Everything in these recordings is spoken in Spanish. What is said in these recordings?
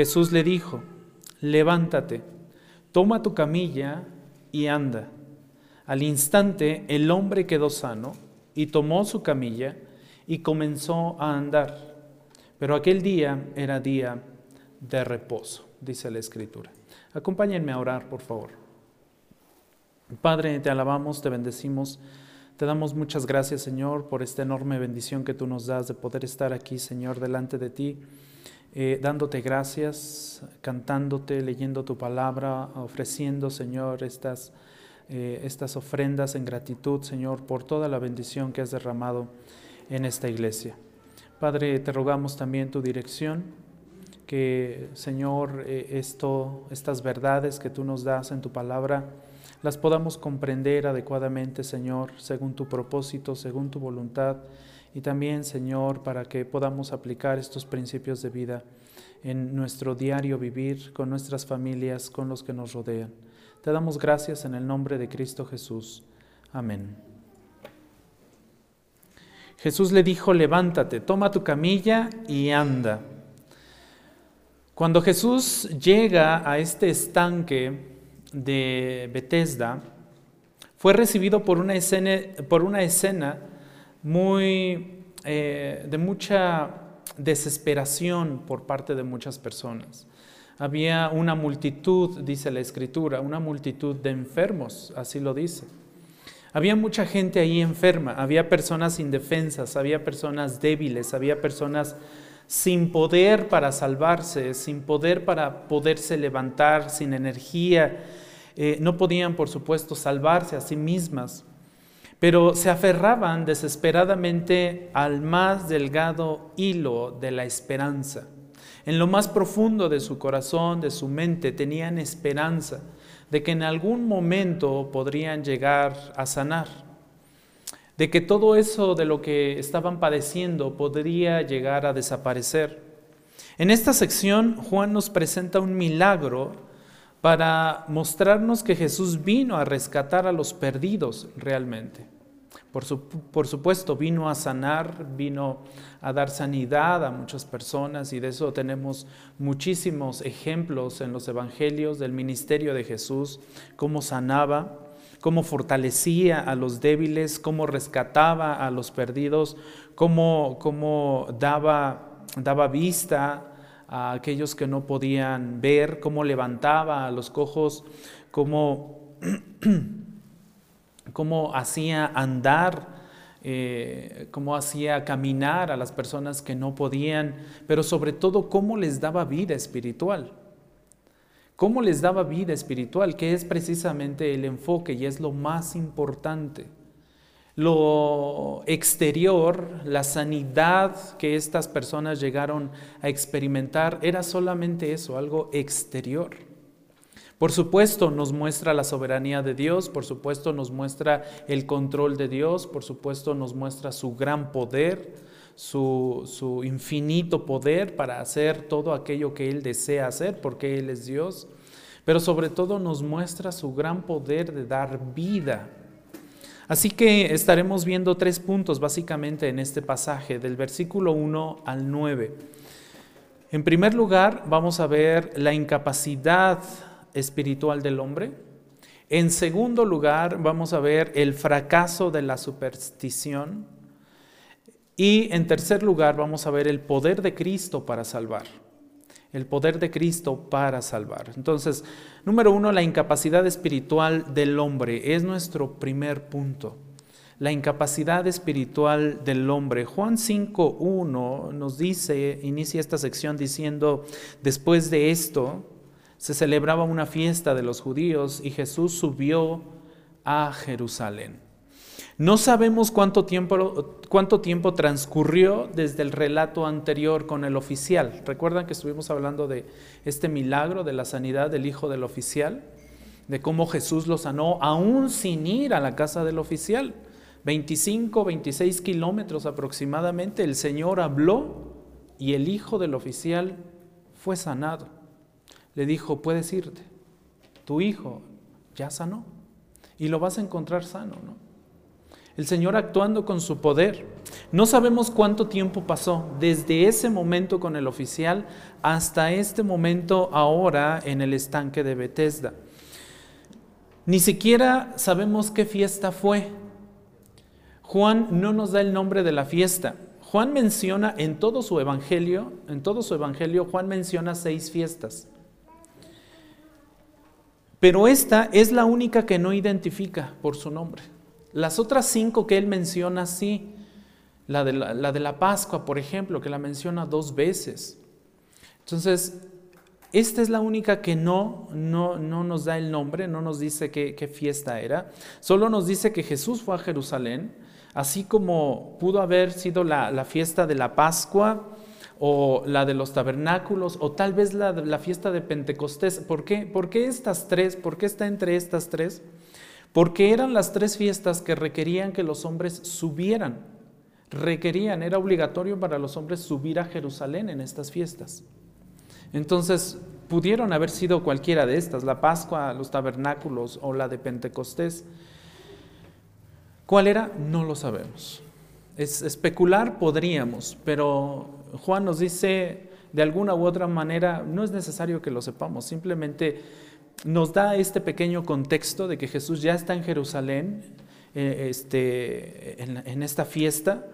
Jesús le dijo, levántate, toma tu camilla y anda. Al instante el hombre quedó sano y tomó su camilla y comenzó a andar. Pero aquel día era día de reposo, dice la Escritura. Acompáñenme a orar, por favor. Padre, te alabamos, te bendecimos. Te damos muchas gracias, Señor, por esta enorme bendición que tú nos das de poder estar aquí, Señor, delante de ti, eh, dándote gracias, cantándote, leyendo tu palabra, ofreciendo, Señor, estas, eh, estas ofrendas en gratitud, Señor, por toda la bendición que has derramado en esta iglesia. Padre, te rogamos también tu dirección, que, Señor, eh, esto, estas verdades que tú nos das en tu palabra, las podamos comprender adecuadamente, Señor, según tu propósito, según tu voluntad, y también, Señor, para que podamos aplicar estos principios de vida en nuestro diario vivir con nuestras familias, con los que nos rodean. Te damos gracias en el nombre de Cristo Jesús. Amén. Jesús le dijo, levántate, toma tu camilla y anda. Cuando Jesús llega a este estanque, de Bethesda fue recibido por una escena, por una escena muy, eh, de mucha desesperación por parte de muchas personas. Había una multitud, dice la escritura, una multitud de enfermos, así lo dice. Había mucha gente ahí enferma, había personas indefensas, había personas débiles, había personas sin poder para salvarse, sin poder para poderse levantar, sin energía. Eh, no podían, por supuesto, salvarse a sí mismas, pero se aferraban desesperadamente al más delgado hilo de la esperanza. En lo más profundo de su corazón, de su mente, tenían esperanza de que en algún momento podrían llegar a sanar de que todo eso de lo que estaban padeciendo podría llegar a desaparecer. En esta sección Juan nos presenta un milagro para mostrarnos que Jesús vino a rescatar a los perdidos realmente. Por, supuesto, vino a sanar, vino a dar sanidad a muchas personas y de eso tenemos muchísimos ejemplos en los evangelios del ministerio de Jesús, cómo sanaba, cómo fortalecía a los débiles, cómo rescataba a los perdidos, cómo, cómo daba vista a aquellos que no podían ver, cómo levantaba a los cojos, cómo, cómo hacía andar. Eh, cómo hacía caminar a las personas que no podían, pero sobre todo cómo les daba vida espiritual. ¿Cómo les daba vida espiritual? Que es precisamente el enfoque y es lo más importante. Lo exterior, la sanidad que estas personas llegaron a experimentar era solamente eso, algo exterior. Por supuesto nos muestra la soberanía de Dios, por supuesto nos muestra el control de Dios, por supuesto nos muestra su gran poder, su, infinito poder para hacer todo aquello que Él desea hacer, porque Él es Dios, pero sobre todo nos muestra su gran poder de dar vida. Así que estaremos viendo tres puntos básicamente en este pasaje, del versículo 1 al 9. En primer lugar, vamos a ver la incapacidad espiritual del hombre. En segundo lugar, vamos a ver el fracaso de la superstición. Y en tercer lugar vamos a ver el poder de Cristo para salvar. El poder de Cristo para salvar. Entonces, número uno, la incapacidad espiritual del hombre es nuestro primer punto. La incapacidad espiritual del hombre. Juan 5.1 nos dice, inicia esta sección diciendo, después de esto se celebraba una fiesta de los judíos y Jesús subió a Jerusalén. No sabemos cuánto tiempo, cuánto tiempo transcurrió desde el relato anterior con el oficial. ¿Recuerdan que estuvimos hablando de este milagro de la sanidad del hijo del oficial? De cómo Jesús lo sanó aún sin ir a la casa del oficial. 25, 26 kilómetros aproximadamente, el Señor habló y el hijo del oficial fue sanado. Le dijo, puedes irte, tu hijo ya sanó y lo vas a encontrar sano, ¿no? El Señor actuando con su poder. No sabemos cuánto tiempo pasó desde ese momento con el oficial hasta este momento ahora en el estanque de Bethesda. Ni siquiera sabemos qué fiesta fue. Juan no nos da el nombre de la fiesta. Juan menciona en todo su evangelio, en todo su evangelio, Juan menciona seis fiestas. Pero esta es la única que no identifica por su nombre. Las otras cinco que él menciona sí, la de la, de la Pascua, por ejemplo, que la menciona dos veces. Entonces, esta es la única que no, no, no nos da el nombre, no nos dice qué, qué, fiesta era, solo nos dice que Jesús fue a Jerusalén, así como pudo haber sido la, la fiesta de la Pascua o la de los tabernáculos o tal vez la, la fiesta de Pentecostés. ¿Por qué? ¿Por qué estas tres? ¿Por qué está entre estas tres? Porque eran las tres fiestas que requerían que los hombres subieran. Requerían, era obligatorio para los hombres subir a Jerusalén en estas fiestas. Entonces, pudieron haber sido cualquiera de estas, la Pascua, los tabernáculos o la de Pentecostés. ¿Cuál era? No lo sabemos. Es, especular podríamos, pero Juan nos dice de alguna u otra manera, no es necesario que lo sepamos, simplemente nos da este pequeño contexto de que Jesús ya está en Jerusalén eh, este, en, esta fiesta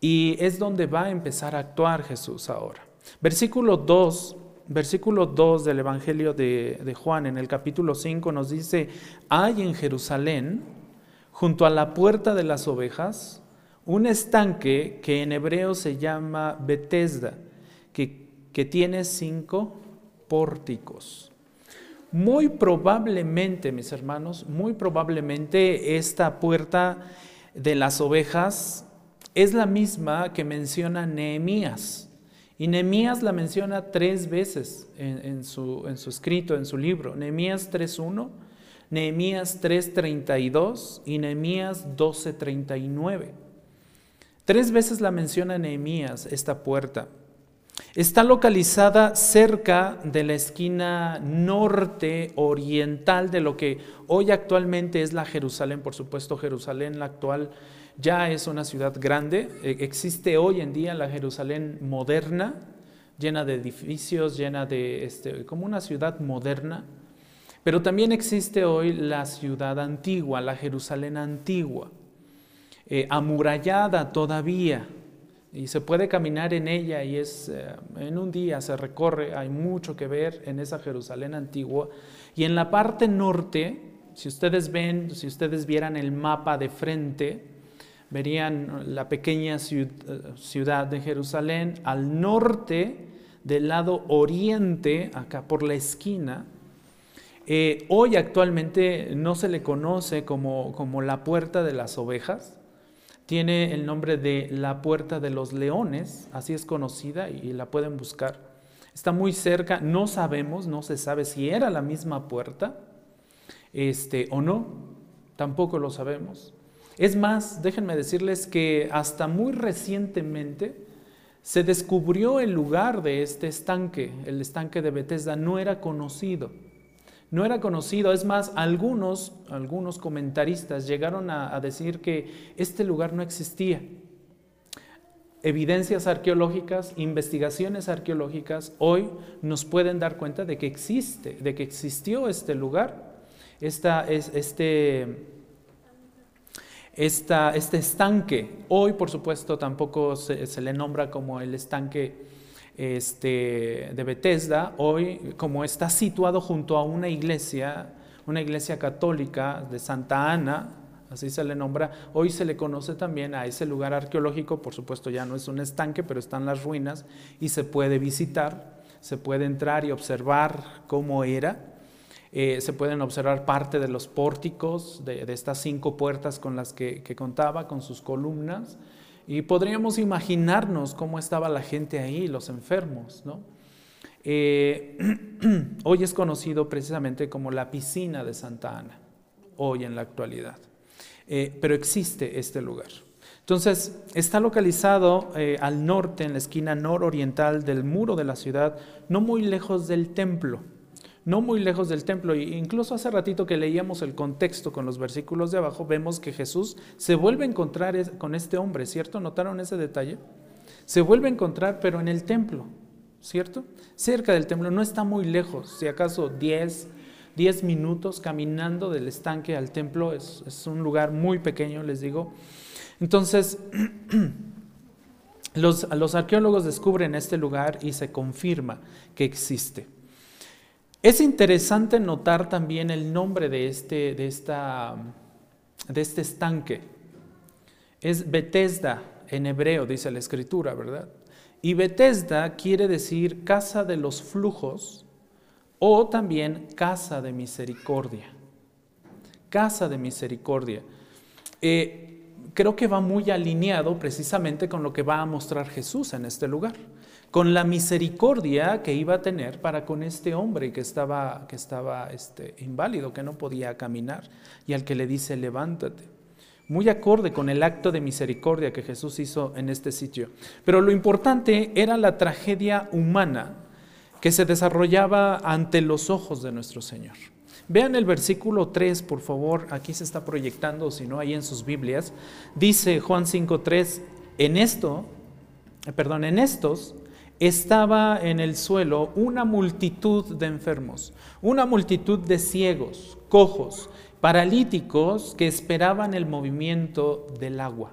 y es donde va a empezar a actuar Jesús ahora. Versículo 2, versículo 2 del Evangelio de, Juan en el capítulo 5 nos dice, hay en Jerusalén, junto a la puerta de las ovejas, un estanque que en hebreo se llama Bethesda, que, que tiene cinco pórticos. Muy probablemente, mis hermanos, muy probablemente esta puerta de las ovejas es la misma que menciona Nehemías. Y Nehemías la menciona tres veces en, su, su, escrito, en su libro. Nehemías 3.1, Nehemías 3.32 y Nehemías 12.39. Tres veces la menciona Nehemías esta puerta. Está localizada cerca de la esquina norte oriental de lo que hoy actualmente es la Jerusalén. Por supuesto, Jerusalén la actual ya es una ciudad grande. E, existe hoy en día la Jerusalén moderna, llena de edificios, llena de, este, como una ciudad moderna. Pero también existe hoy la ciudad antigua, la Jerusalén antigua, eh, amurallada todavía y se puede caminar en ella y es eh, en un día se recorre, hay mucho que ver en esa Jerusalén antigua. Y en la parte norte, si ustedes ven, si ustedes vieran el mapa de frente, verían la pequeña ciudad de Jerusalén al norte del lado oriente, acá por la esquina. Eh, hoy actualmente no se le conoce como, como la puerta de las ovejas, tiene el nombre de la Puerta de los Leones, así es conocida y la pueden buscar. Está muy cerca, no sabemos, no se sabe si era la misma puerta este, o no, tampoco lo sabemos. Es más, déjenme decirles que hasta muy recientemente se descubrió el lugar de este estanque, el estanque de Bethesda, no era conocido no era conocido. Es más, algunos, algunos comentaristas llegaron a, decir que este lugar no existía. Evidencias arqueológicas, investigaciones arqueológicas hoy nos pueden dar cuenta de que existe, de que existió este lugar, esta, es, este, esta, este estanque. Hoy, por supuesto, tampoco se le nombra como el estanque este, de Bethesda, hoy como está situado junto a una iglesia, una iglesia católica de Santa Ana, así se le nombra, hoy se le conoce también a ese lugar arqueológico, por supuesto ya no es un estanque, pero están las ruinas y se puede visitar, se puede entrar y observar cómo era. Eh, se pueden observar parte de los pórticos de, estas cinco puertas con las que contaba, con sus columnas. Y podríamos imaginarnos cómo estaba la gente ahí, los enfermos, ¿no? Eh, hoy es conocido precisamente como la piscina de Santa Ana, hoy en la actualidad. Eh, pero existe este lugar. Entonces, está localizado eh, al norte, en la esquina nororiental del muro de la ciudad, no muy lejos del templo, no muy lejos del templo. E incluso hace ratito que leíamos el contexto con los versículos de abajo, vemos que Jesús se vuelve a encontrar con este hombre, ¿cierto? ¿Notaron ese detalle? Se vuelve a encontrar, pero en el templo, ¿cierto? Cerca del templo, no está muy lejos, si acaso 10, 10 minutos caminando del estanque al templo, es, un lugar muy pequeño, les digo. Entonces, los arqueólogos descubren este lugar y se confirma que existe. Es interesante notar también el nombre de este, de esta, de este estanque. Es Bethesda en hebreo, dice la escritura, ¿verdad? Y Bethesda quiere decir casa de los flujos o también casa de misericordia. Casa de misericordia. Eh, creo que va muy alineado precisamente con lo que va a mostrar Jesús en este lugar con la misericordia que iba a tener para con este hombre que estaba, que estaba este, inválido, que no podía caminar, y al que le dice, levántate. Muy acorde con el acto de misericordia que Jesús hizo en este sitio. Pero lo importante era la tragedia humana que se desarrollaba ante los ojos de nuestro Señor. Vean el versículo 3, por favor, aquí se está proyectando, si no, ahí en sus Biblias. Dice Juan 5.3, en esto, perdón, en estos estaba en el suelo una multitud de enfermos, una multitud de ciegos, cojos, paralíticos que esperaban el movimiento del agua.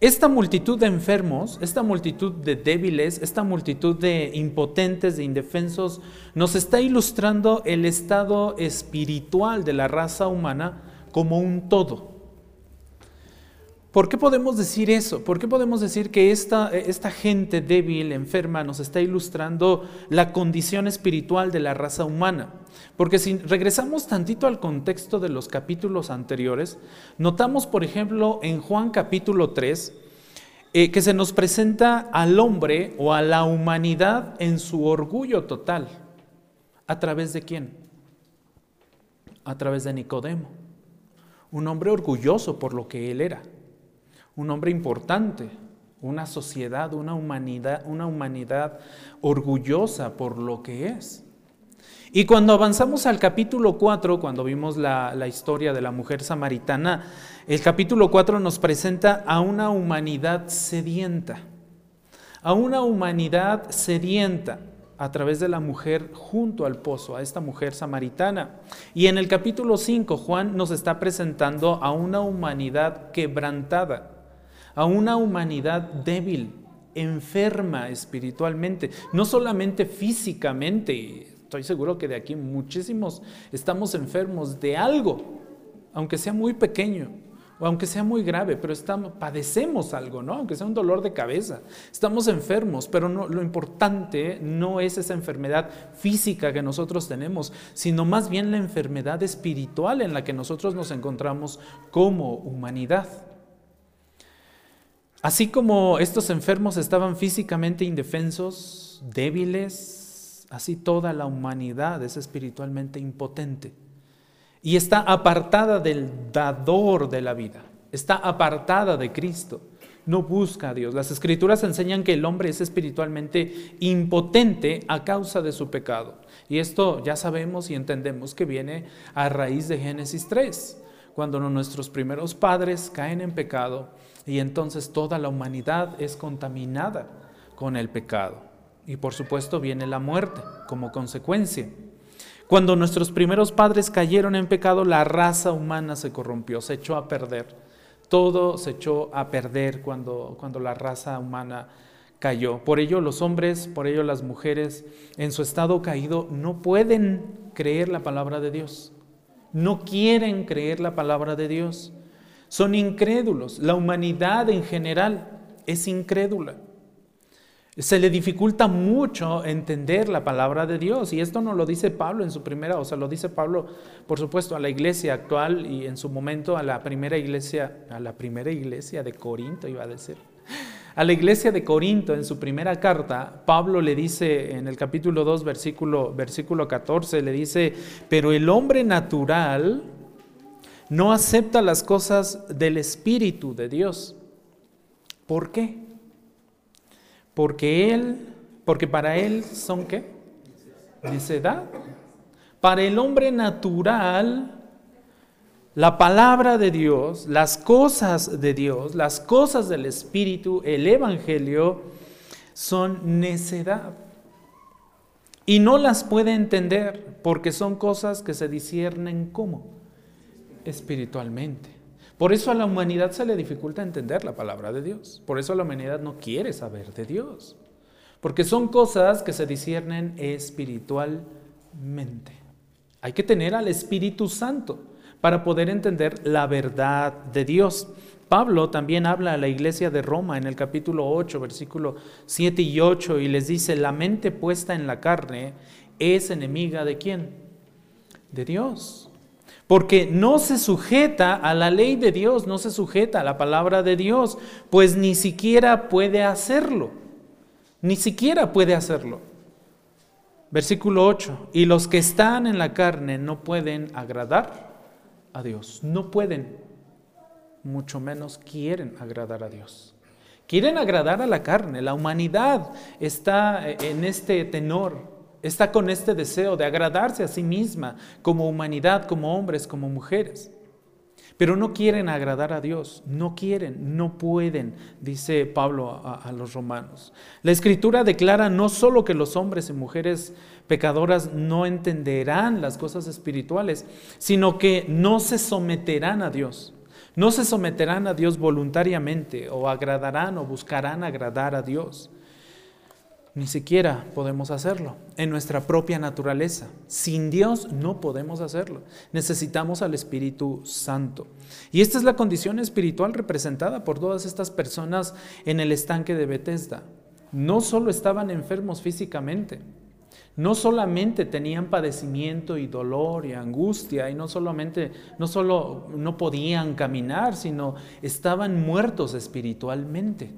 Esta multitud de enfermos, esta multitud de débiles, esta multitud de impotentes, de indefensos, nos está ilustrando el estado espiritual de la raza humana como un todo. ¿Por qué podemos decir eso? ¿Por qué podemos decir que esta, gente débil, enferma, nos está ilustrando la condición espiritual de la raza humana? Porque si regresamos tantito al contexto de los capítulos anteriores, notamos, por ejemplo, en Juan capítulo 3, eh, que se nos presenta al hombre o a la humanidad en su orgullo total. ¿A través de quién? A través de Nicodemo. Un hombre orgulloso por lo que él era un hombre importante, una sociedad, una humanidad, una humanidad orgullosa por lo que es. Y cuando avanzamos al capítulo 4, cuando vimos la, la, historia de la mujer samaritana, el capítulo 4 nos presenta a una humanidad sedienta, a una humanidad sedienta a través de la mujer junto al pozo, a esta mujer samaritana. Y en el capítulo 5, Juan nos está presentando a una humanidad quebrantada a una humanidad débil, enferma espiritualmente, no solamente físicamente. Estoy seguro que de aquí muchísimos estamos enfermos de algo, aunque sea muy pequeño o aunque sea muy grave, pero padecemos algo, ¿no? Aunque sea un dolor de cabeza. Estamos enfermos, pero lo importante no es esa enfermedad física que nosotros tenemos, sino más bien la enfermedad espiritual en la que nosotros nos encontramos como humanidad. Así como estos enfermos estaban físicamente indefensos, débiles, así toda la humanidad es espiritualmente impotente y está apartada del dador de la vida, está apartada de Cristo, no busca a Dios. Las escrituras enseñan que el hombre es espiritualmente impotente a causa de su pecado. Y esto ya sabemos y entendemos que viene a raíz de Génesis 3, cuando nuestros primeros padres caen en pecado y entonces toda la humanidad es contaminada con el pecado. Y por supuesto viene la muerte como consecuencia. Cuando nuestros primeros padres cayeron en pecado, la raza humana se corrompió, se echó a perder. Todo se echó a perder cuando, cuando la raza humana cayó. Por ello los hombres, por ello las mujeres, en su estado caído, no pueden creer la palabra de Dios. No quieren creer la palabra de Dios son incrédulos. La humanidad en general es incrédula. Se le dificulta mucho entender la palabra de Dios y esto no lo dice Pablo en su primera, o sea, lo dice Pablo, por supuesto, a la iglesia actual y en su momento a la primera iglesia, a la primera iglesia de Corinto iba a decir. A la iglesia de Corinto en su primera carta, Pablo le dice en el capítulo 2, versículo, versículo 14, le dice, pero el hombre natural no acepta las cosas del Espíritu de Dios. ¿Por qué? Porque Él, porque para Él son qué? necedad. Para el hombre natural, la palabra de Dios, las cosas de Dios, las cosas del Espíritu, el Evangelio, son necedad. Y no las puede entender porque son cosas que se disciernen como espiritualmente. Por eso a la humanidad se le dificulta entender la palabra de Dios. Por eso la humanidad no quiere saber de Dios. Porque son cosas que se disciernen espiritualmente. Hay que tener al Espíritu Santo para poder entender la verdad de Dios. Pablo también habla a la iglesia de Roma en el capítulo 8, versículo 7 y 8, y les dice, la mente puesta en la carne es enemiga de quién? De Dios porque no se sujeta a la ley de Dios, no se sujeta a la palabra de Dios, pues ni siquiera puede hacerlo, ni siquiera puede hacerlo. Versículo 8, y los que están en la carne no pueden agradar a Dios, no pueden, mucho menos quieren agradar a Dios. Quieren agradar a la carne, la humanidad está en este tenor, está con este deseo de agradarse a sí misma como humanidad, como hombres, como mujeres. Pero no quieren agradar a Dios, no quieren, no pueden, dice Pablo a, los romanos. La escritura declara no solo que los hombres y mujeres pecadoras no entenderán las cosas espirituales, sino que no se someterán a Dios. No se someterán a Dios voluntariamente o agradarán o buscarán agradar a Dios. Ni siquiera podemos hacerlo en nuestra propia naturaleza. Sin Dios no podemos hacerlo. Necesitamos al Espíritu Santo. Y esta es la condición espiritual representada por todas estas personas en el estanque de Bethesda. No solo estaban enfermos físicamente, no solamente tenían padecimiento y dolor y angustia y no solamente no solo no podían caminar, sino estaban muertos espiritualmente.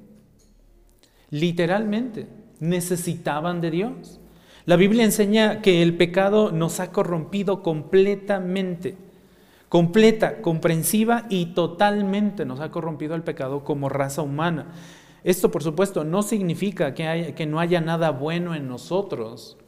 Literalmente necesitaban de Dios. La Biblia enseña que el pecado nos ha corrompido completamente, completa, comprensiva y totalmente nos ha corrompido el pecado como raza humana. Esto, por supuesto, no significa que, no haya nada bueno en nosotros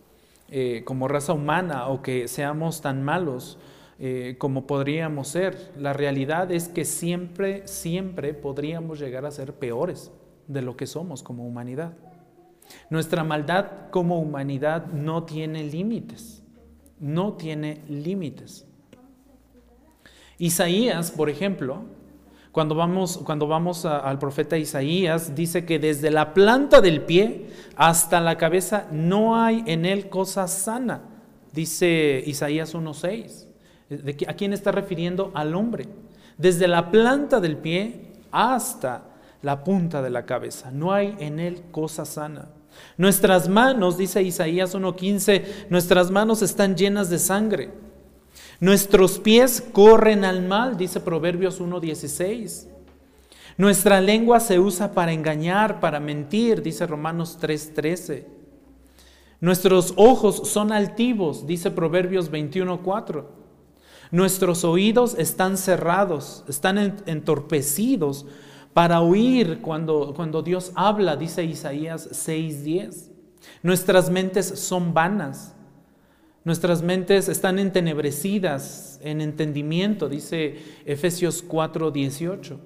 eh, como raza humana o que seamos tan malos eh, como podríamos ser. La realidad es que siempre, siempre podríamos llegar a ser peores de lo que somos como humanidad. Nuestra maldad como humanidad no tiene límites, no tiene límites. Isaías, por ejemplo, cuando vamos, cuando vamos al profeta Isaías, dice que desde la planta del pie hasta la cabeza no hay en él cosa sana, dice Isaías 1.6. ¿A quién está refiriendo? Al hombre. Desde la planta del pie hasta la punta de la cabeza. No hay en él cosa sana. Nuestras manos, dice Isaías 1.15, nuestras manos están llenas de sangre. Nuestros pies corren al mal, dice Proverbios 1.16. Nuestra lengua se usa para engañar, para mentir, dice Romanos 3.13. Nuestros ojos son altivos, dice Proverbios 21.4. Nuestros oídos están cerrados, están entorpecidos para oír cuando, cuando Dios habla, dice Isaías 6:10. Nuestras mentes son vanas, nuestras mentes están entenebrecidas en entendimiento, dice Efesios 4:18.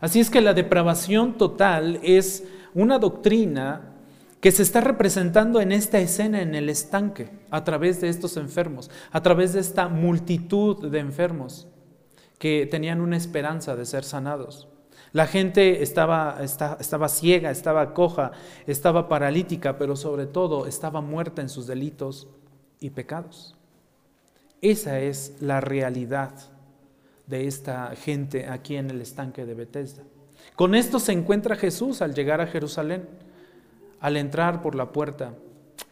Así es que la depravación total es una doctrina que se está representando en esta escena en el estanque, a través de estos enfermos, a través de esta multitud de enfermos que tenían una esperanza de ser sanados. La gente estaba, estaba, ciega, estaba coja, estaba paralítica, pero sobre todo estaba muerta en sus delitos y pecados. Esa es la realidad de esta gente aquí en el estanque de Bethesda. Con esto se encuentra Jesús al llegar a Jerusalén, al entrar por la puerta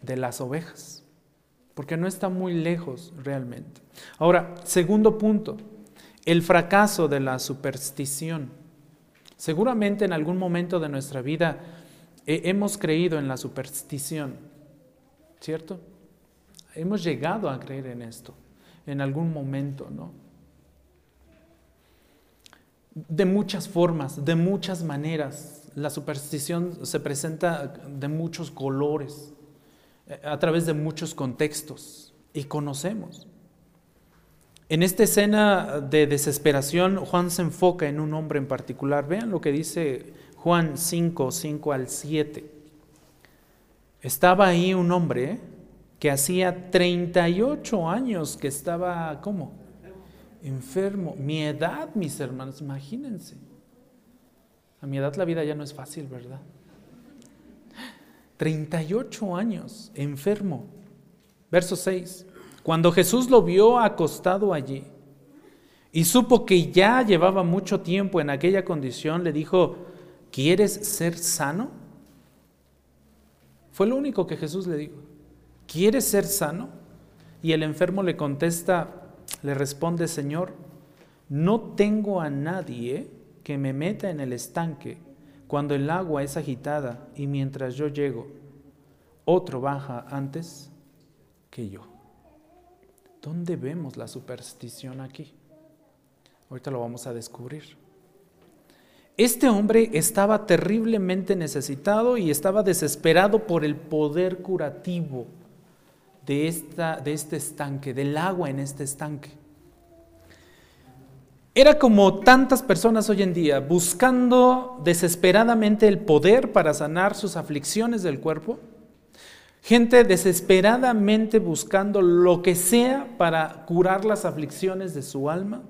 de las ovejas, porque no está muy lejos realmente. Ahora, segundo punto, el fracaso de la superstición. Seguramente en algún momento de nuestra vida hemos creído en la superstición, ¿cierto? Hemos llegado a creer en esto en algún momento, ¿no? De muchas formas, de muchas maneras. La superstición se presenta de muchos colores. eh, a través de muchos contextos y conocemos. En esta escena de desesperación, Juan se enfoca en un hombre en particular. Vean lo que dice Juan 5, 5 al 7. Estaba ahí un hombre que hacía 38 años que estaba, ¿cómo? Enfermo. Mi edad, mis hermanos, imagínense. A mi edad la vida ya no es fácil, ¿verdad? 38 años, enfermo. Verso 6. Cuando Jesús lo vio acostado allí y supo que ya llevaba mucho tiempo en aquella condición, le dijo, ¿quieres ser sano? Fue lo único que Jesús le dijo. ¿Quieres ser sano? Y el enfermo le contesta, le responde, Señor, no tengo a nadie que me meta en el estanque cuando el agua es agitada y mientras yo llego, otro baja antes que yo. ¿Dónde vemos la superstición aquí? Ahorita lo vamos a descubrir. Este hombre estaba terriblemente necesitado y estaba desesperado por el poder curativo de, esta, de este estanque, del agua en este estanque. Era como tantas personas hoy en día buscando desesperadamente el poder para sanar sus aflicciones del cuerpo, Gente desesperadamente buscando lo que sea para curar las aflicciones de su alma.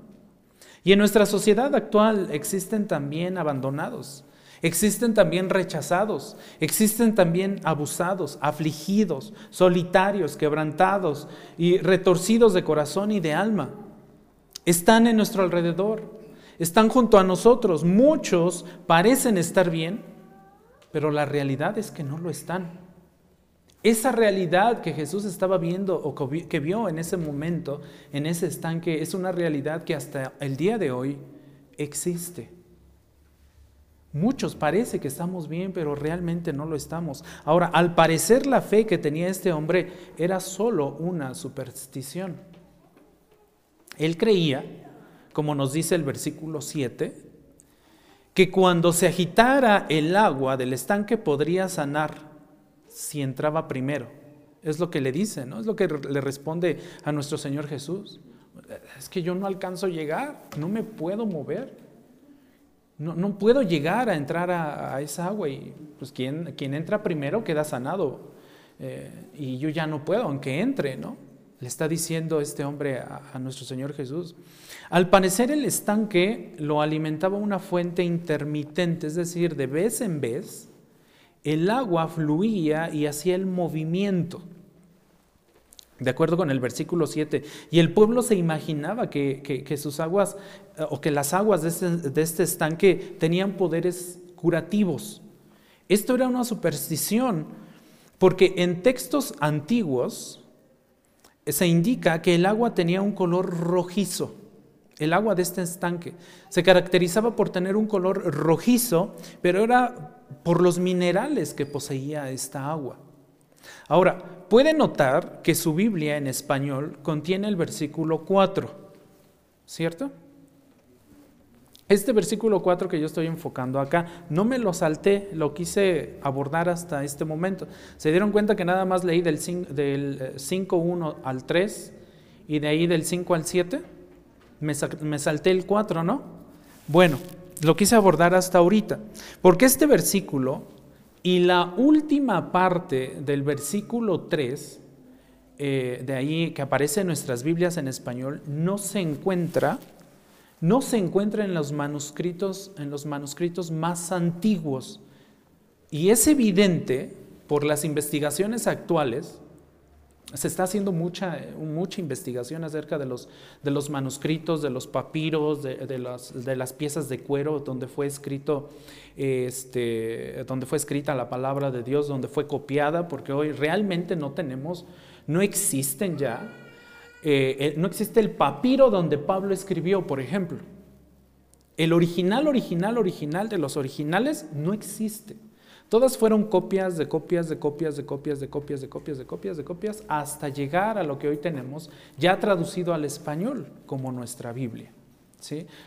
Y en nuestra sociedad actual existen también abandonados, existen también rechazados, existen también abusados, afligidos, solitarios, quebrantados y retorcidos de corazón y de alma. Están en nuestro alrededor, están junto a nosotros. Muchos parecen estar bien, pero la realidad es que no lo están. Esa realidad que Jesús estaba viendo o que vio en ese momento, en ese estanque, es una realidad que hasta el día de hoy existe. Muchos parece que estamos bien, pero realmente no lo estamos. Ahora, al parecer la fe que tenía este hombre era solo una superstición. Él creía, como nos dice el versículo 7, que cuando se agitara el agua del estanque podría sanar si entraba primero. Es lo que le dice, ¿no? Es lo que le responde a nuestro Señor Jesús. Es que yo no alcanzo a llegar, no me puedo mover. No, no puedo llegar a entrar a, esa agua y pues quien, quien, entra primero queda sanado. Eh, y yo ya no puedo, aunque entre, ¿no? Le está diciendo este hombre a, a nuestro Señor Jesús. Al parecer el estanque lo alimentaba una fuente intermitente, es decir, de vez en vez el agua fluía y hacía el movimiento. De acuerdo con el versículo 7. Y el pueblo se imaginaba que, sus aguas, eh, o que las aguas de este, de este estanque tenían poderes curativos. Esto era una superstición, porque en textos antiguos se indica que el agua tenía un color rojizo. El agua de este estanque se caracterizaba por tener un color rojizo, pero era por los minerales que poseía esta agua. Ahora, puede notar que su Biblia en español contiene el versículo 4, ¿cierto? Este versículo 4 que yo estoy enfocando acá, no me lo salté, lo quise abordar hasta este momento. ¿Se dieron cuenta que nada más leí del 5.1 eh, al 3 y de ahí del 5 al 7? Me, me salté el 4, ¿no? Bueno, lo quise abordar hasta ahorita, porque este versículo y la última parte del versículo 3, eh, de ahí que aparece en nuestras Biblias en español, no se encuentra, no se encuentra en los manuscritos, en los manuscritos más antiguos. Y es evidente por las investigaciones actuales se está haciendo mucha, mucha investigación acerca de los, de los manuscritos, de los papiros, de, de, las, de, las, piezas de cuero donde fue escrito, este, donde fue escrita la palabra de Dios, donde fue copiada, porque hoy realmente no tenemos, no existen ya, eh, no existe el papiro donde Pablo escribió, por ejemplo. El original, original, original de los originales no existe. Todas fueron copias de copias de copias de copias de copias de copias de copias de copias hasta llegar a lo que hoy tenemos ya traducido al español como nuestra Biblia.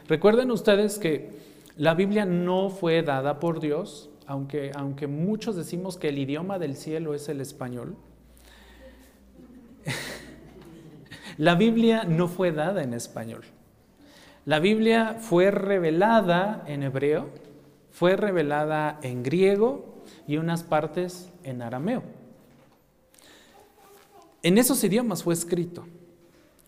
Recuerden ustedes que la Biblia no fue dada por Dios, aunque, aunque muchos decimos que el idioma del cielo es el español. La Biblia no fue dada en español. La Biblia fue revelada en hebreo, fue revelada en griego y unas partes en arameo. En esos idiomas fue escrito.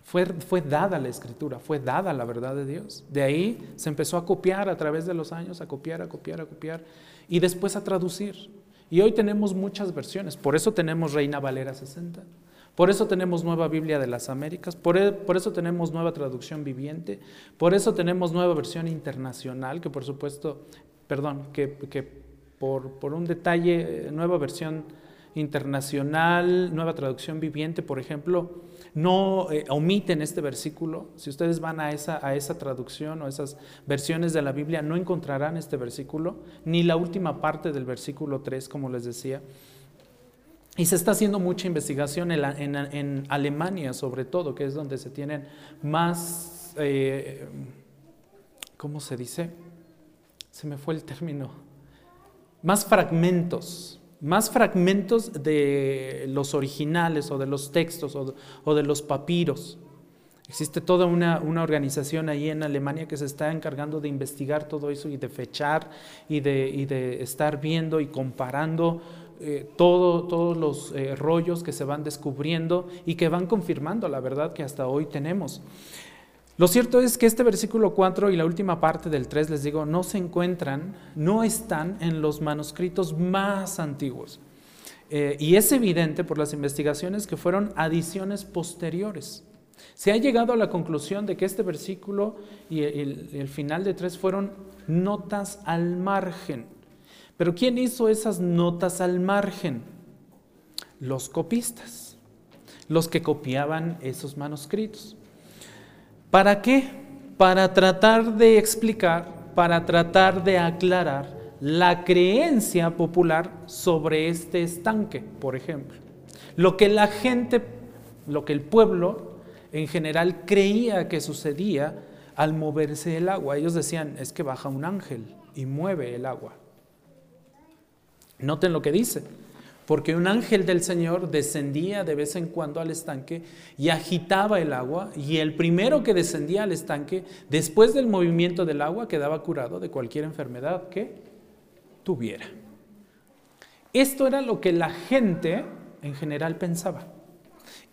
Fue, fue, dada la escritura, fue dada la verdad de Dios. De ahí se empezó a copiar a través de los años, a copiar, a copiar, a copiar, y después a traducir. Y hoy tenemos muchas versiones, por eso tenemos Reina Valera 60, por eso tenemos Nueva Biblia de las Américas, por, e, por eso tenemos Nueva Traducción Viviente, por eso tenemos Nueva Versión Internacional, que por supuesto, perdón, que, que por, un detalle, Nueva Versión Internacional, Nueva Traducción Viviente, por ejemplo, no eh, omiten este versículo. Si ustedes van a esa, a esa traducción o esas versiones de la Biblia, no encontrarán este versículo, ni la última parte del versículo 3, como les decía. Y se está haciendo mucha investigación en, Alemania, sobre todo, que es donde se tienen más, eh, ¿cómo se dice? Se me fue el término. Más fragmentos más fragmentos de los originales o de los textos o de, los papiros. Existe toda una, organización ahí en Alemania que se está encargando de investigar todo eso y de fechar y de, estar viendo y comparando eh, todos los eh, rollos que se van descubriendo y que van confirmando la verdad que hasta hoy tenemos. Lo cierto es que este versículo 4 y la última parte del 3, les digo, no se encuentran, no están en los manuscritos más antiguos. Eh, y es evidente por las investigaciones que fueron adiciones posteriores. Se ha llegado a la conclusión de que este versículo y el, final de 3 fueron notas al margen. Pero ¿quién hizo esas notas al margen? Los copistas, los que copiaban esos manuscritos. ¿Para qué? Para tratar de explicar, para tratar de aclarar la creencia popular sobre este estanque, por ejemplo. Lo que la gente, lo que el pueblo en general creía que sucedía al moverse el agua. Ellos decían, es que baja un ángel y mueve el agua. Noten lo que dice porque un ángel del Señor descendía de vez en cuando al estanque y agitaba el agua, y el primero que descendía al estanque, después del movimiento del agua, quedaba curado de cualquier enfermedad que tuviera. Esto era lo que la gente en general pensaba.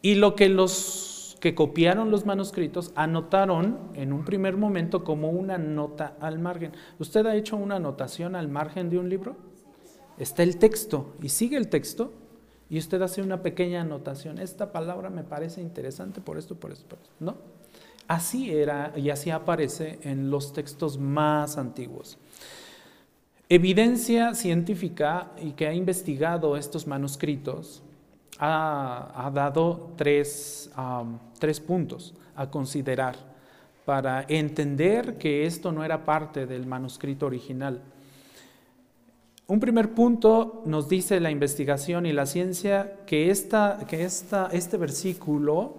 Y lo que los que copiaron los manuscritos anotaron en un primer momento como una nota al margen. ¿Usted ha hecho una anotación al margen de un libro? Está el texto y sigue el texto y usted hace una pequeña anotación. Esta palabra me parece interesante por esto, por esto, por esto. ¿No? Así era y así aparece en los textos más antiguos. Evidencia científica y que ha investigado estos manuscritos ha, dado tres, tres puntos a considerar para entender que esto no era parte del manuscrito original. Un primer punto nos dice la investigación y la ciencia que, esta, que esta, este versículo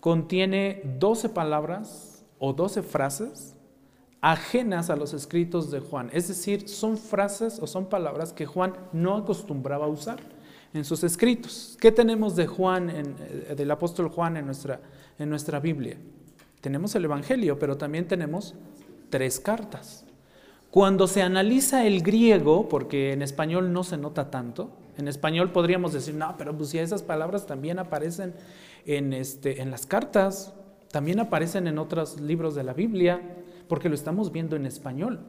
contiene 12 palabras o 12 frases ajenas a los escritos de Juan. Es decir, son frases o son palabras que Juan no acostumbraba a usar en sus escritos. ¿Qué tenemos de Juan, eh, del apóstol Juan en nuestra, en nuestra Biblia? Tenemos el Evangelio, pero también tenemos tres cartas. Cuando se analiza el griego, porque en español no se nota tanto, en español podríamos decir, no, pero pues si esas palabras también aparecen en, este, en las cartas, también aparecen en otros libros de la Biblia, porque lo estamos viendo en español.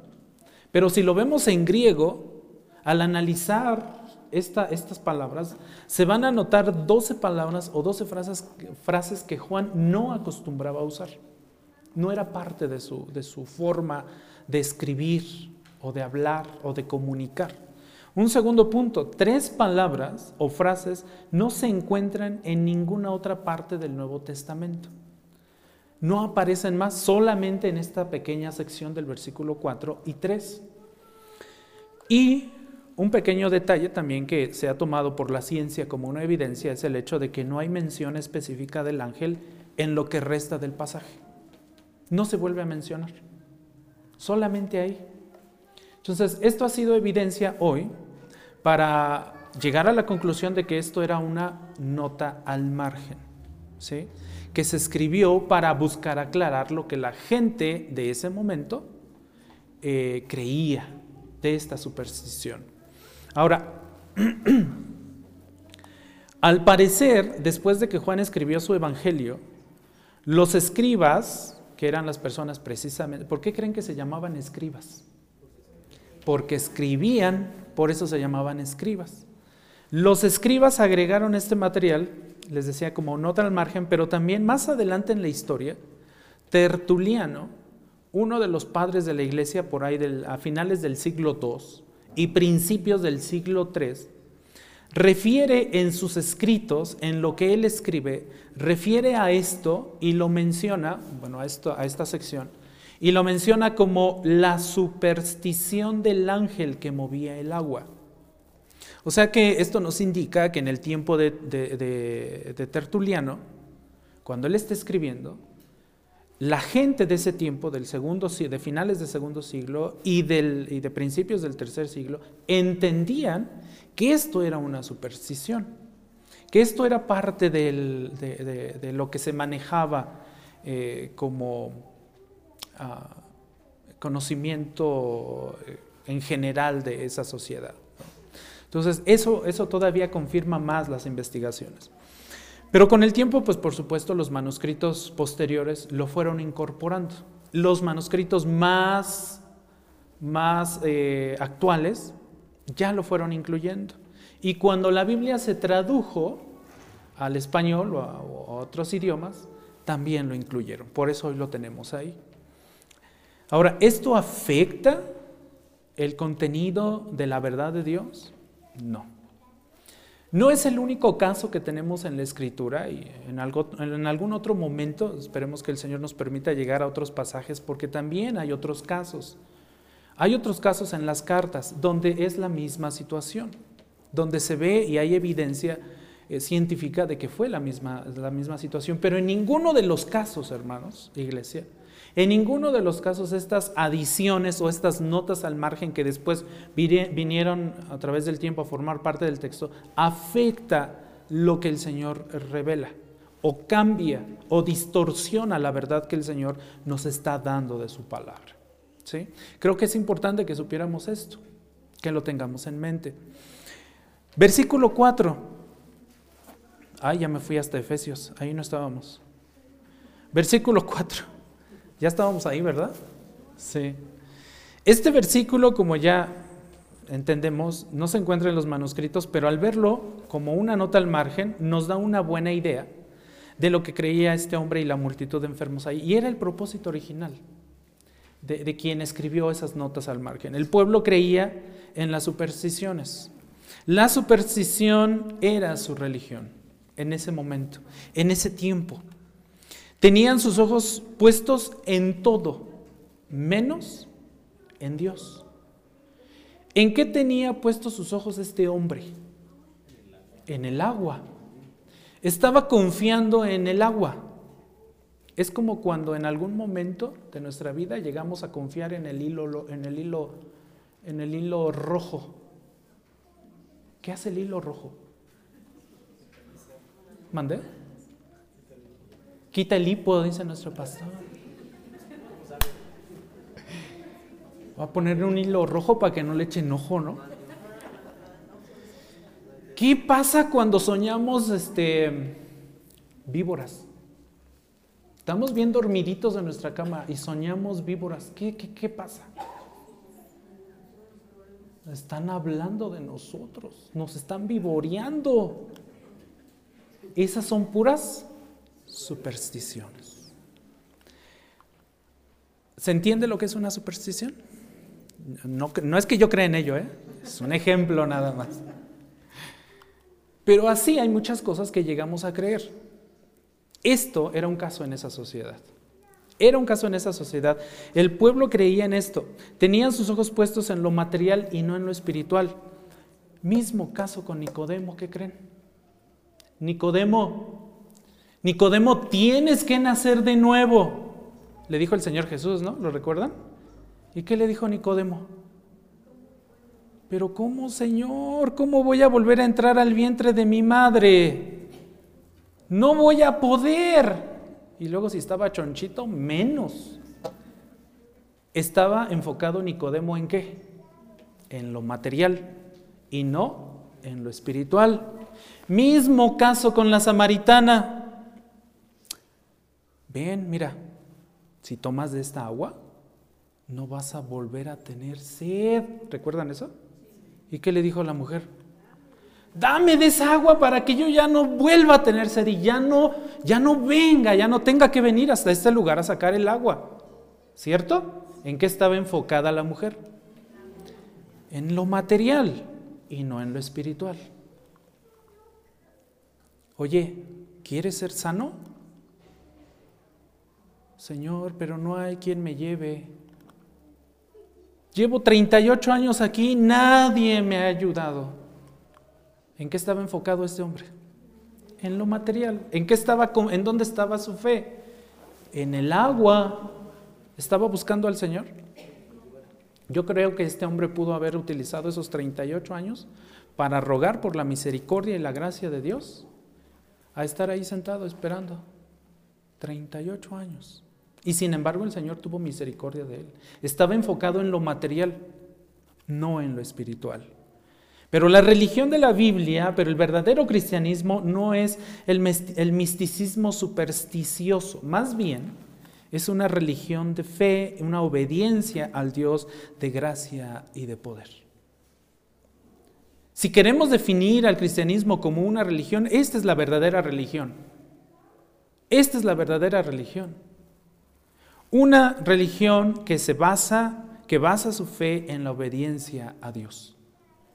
Pero si lo vemos en griego, al analizar estas palabras, se van a notar 12 palabras o 12 frases, que Juan no acostumbraba a usar. No era parte de de su forma de escribir o de hablar o de comunicar. Un segundo punto, tres palabras o frases no se encuentran en ninguna otra parte del Nuevo Testamento. No aparecen más solamente en esta pequeña sección del versículo 4 y 3. Y un pequeño detalle también que se ha tomado por la ciencia como una evidencia es el hecho de que no hay mención específica del ángel en lo que resta del pasaje. No se vuelve a mencionar solamente ahí. Entonces, esto ha sido evidencia hoy para llegar a la conclusión de que esto era una nota al margen. ¿sí? que se escribió para buscar aclarar lo que la gente de ese momento eh, creía de esta superstición. Ahora, al parecer, después de que Juan escribió su evangelio, los escribas, que eran las personas precisamente, ¿por qué creen que se llamaban escribas? Porque escribían, por eso se llamaban escribas. Los escribas agregaron este material, les decía como nota al margen, pero también más adelante en la historia, Tertuliano, uno de los padres de la iglesia por ahí a finales del siglo II y principios del siglo III, refiere en sus escritos, en lo que él escribe, refiere a esto y lo menciona, bueno, a, esto, a esta sección, y lo menciona como la superstición del ángel que movía el agua. O sea que esto nos indica que en el tiempo de, de Tertuliano, cuando él está escribiendo, la gente de ese tiempo, del segundo, de finales del segundo siglo y, del, de principios del tercer siglo, entendían que esto era una superstición, que esto era parte de, lo que se manejaba eh, como ah, conocimiento eh, en general de esa sociedad. Entonces, eso, eso todavía confirma más las investigaciones. Pero con el tiempo, pues por supuesto, los manuscritos posteriores lo fueron incorporando. Los manuscritos más, más eh, actuales ya lo fueron incluyendo. Y cuando la Biblia se tradujo al español o a, otros idiomas, también lo incluyeron. Por eso hoy lo tenemos ahí. Ahora, ¿esto afecta el contenido de la verdad de Dios? No. No es el único caso que tenemos en la escritura y en, algún otro momento esperemos que el Señor nos permita llegar a otros pasajes porque también hay otros casos. Hay otros casos en las cartas donde es la misma situación, donde se ve y hay evidencia eh, científica de que fue la misma, la misma situación, pero en ninguno de los casos, hermanos, iglesia, en ninguno de los casos estas adiciones o estas notas al margen que después vinieron a través del tiempo a formar parte del texto afecta lo que el Señor revela o cambia o distorsiona la verdad que el Señor nos está dando de su palabra. ¿sí? Creo que es importante que supiéramos esto, que lo tengamos en mente. Versículo 4. Ay, ya me fui hasta Efesios, ahí no estábamos. Versículo 4. Ya estábamos ahí, ¿verdad? Sí. Este versículo, como ya entendemos, no se encuentra en los manuscritos, pero al verlo como una nota al margen, nos da una buena idea de lo que creía este hombre y la multitud de enfermos ahí. Y era el propósito original de, quien escribió esas notas al margen. El pueblo creía en las supersticiones. La superstición era su religión en ese momento, en ese tiempo. Tenían sus ojos puestos en todo, menos en Dios. ¿En qué tenía puestos sus ojos este hombre? En el agua. Estaba confiando en el agua. Es como cuando en algún momento de nuestra vida llegamos a confiar en el hilo, en el hilo, en el hilo rojo. ¿Qué hace el hilo rojo? ¿Mandé? Quita el hipo, dice nuestro pastor. Va a ponerle un hilo rojo para que no le echen ojo, ¿no? ¿Qué pasa cuando soñamos este, víboras? Estamos bien dormiditos en nuestra cama y soñamos víboras. ¿Qué, qué, qué pasa? Están hablando de nosotros, nos están vivoreando. Esas son puras supersticiones. ¿Se entiende lo que es una superstición? No, es que yo crea en ello, ¿eh? es un ejemplo nada más. Pero así hay muchas cosas que llegamos a creer. Esto era un caso en esa sociedad. Era un caso en esa sociedad. El pueblo creía en esto. Tenían sus ojos puestos en lo material y no en lo espiritual. Mismo caso con Nicodemo, ¿qué creen? Nicodemo Nicodemo, tienes que nacer de nuevo. Le dijo el Señor Jesús, ¿no? ¿Lo recuerdan? ¿Y qué le dijo Nicodemo? Pero ¿cómo, Señor? ¿Cómo voy a volver a entrar al vientre de mi madre? No voy a poder. Y luego si estaba chonchito, menos. Estaba enfocado Nicodemo en qué? En lo material y no en lo espiritual. Mismo caso con la samaritana. Ven, mira, si tomas de esta agua, no vas a volver a tener sed. ¿Recuerdan eso? ¿Y qué le dijo la mujer? Dame de esa agua para que yo ya no vuelva a tener sed y ya no, ya no venga, ya no tenga que venir hasta este lugar a sacar el agua. ¿Cierto? ¿En qué estaba enfocada la mujer? En lo material y no en lo espiritual. Oye, ¿quieres ser sano? Señor, pero no hay quien me lleve. Llevo 38 años aquí, nadie me ha ayudado. ¿En qué estaba enfocado este hombre? En lo material. ¿En qué estaba en dónde estaba su fe? En el agua. ¿Estaba buscando al Señor? Yo creo que este hombre pudo haber utilizado esos 38 años para rogar por la misericordia y la gracia de Dios, a estar ahí sentado esperando. 38 años. Y sin embargo el Señor tuvo misericordia de él. Estaba enfocado en lo material, no en lo espiritual. Pero la religión de la Biblia, pero el verdadero cristianismo no es el, misticismo supersticioso, más bien es una religión de fe, una obediencia al Dios de gracia y de poder. Si queremos definir al cristianismo como una religión, esta es la verdadera religión. Esta es la verdadera religión. Una religión que se basa, que basa su fe en la obediencia a Dios,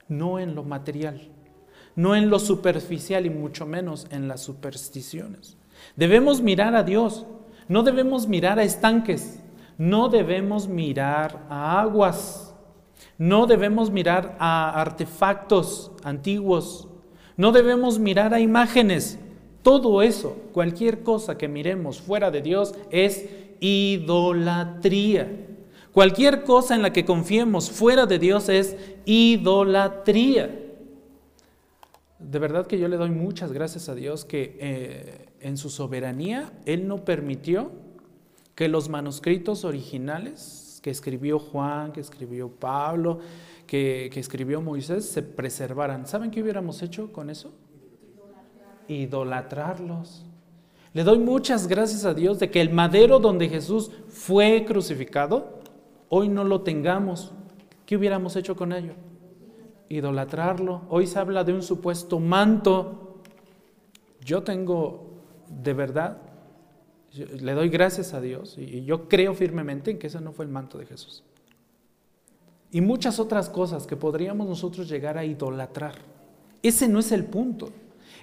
no en lo material, no en lo superficial y mucho menos en las supersticiones. Debemos mirar a Dios no debemos mirar a estanques, no debemos mirar a aguas, no debemos mirar a artefactos antiguos, no debemos mirar a imágenes. Todo eso, cualquier cosa que miremos fuera de Dios es idolatría. Cualquier cosa en la que confiemos fuera de Dios es idolatría. De verdad que yo le doy muchas gracias a Dios que eh, en su soberanía Él no permitió que los manuscritos originales que escribió Juan, que escribió Pablo, que, que escribió Moisés, se preservaran. ¿Saben qué hubiéramos hecho con eso? Idolatrarlos. Le doy muchas gracias a Dios de que el madero donde Jesús fue crucificado, hoy no lo tengamos. ¿Qué hubiéramos hecho con ello? idolatrarlo. Hoy se habla de un supuesto manto. Yo tengo, de verdad, le doy gracias a Dios y yo creo firmemente en que ese no fue el manto de Jesús. Y muchas otras cosas que podríamos nosotros llegar a idolatrar. Ese no es el punto.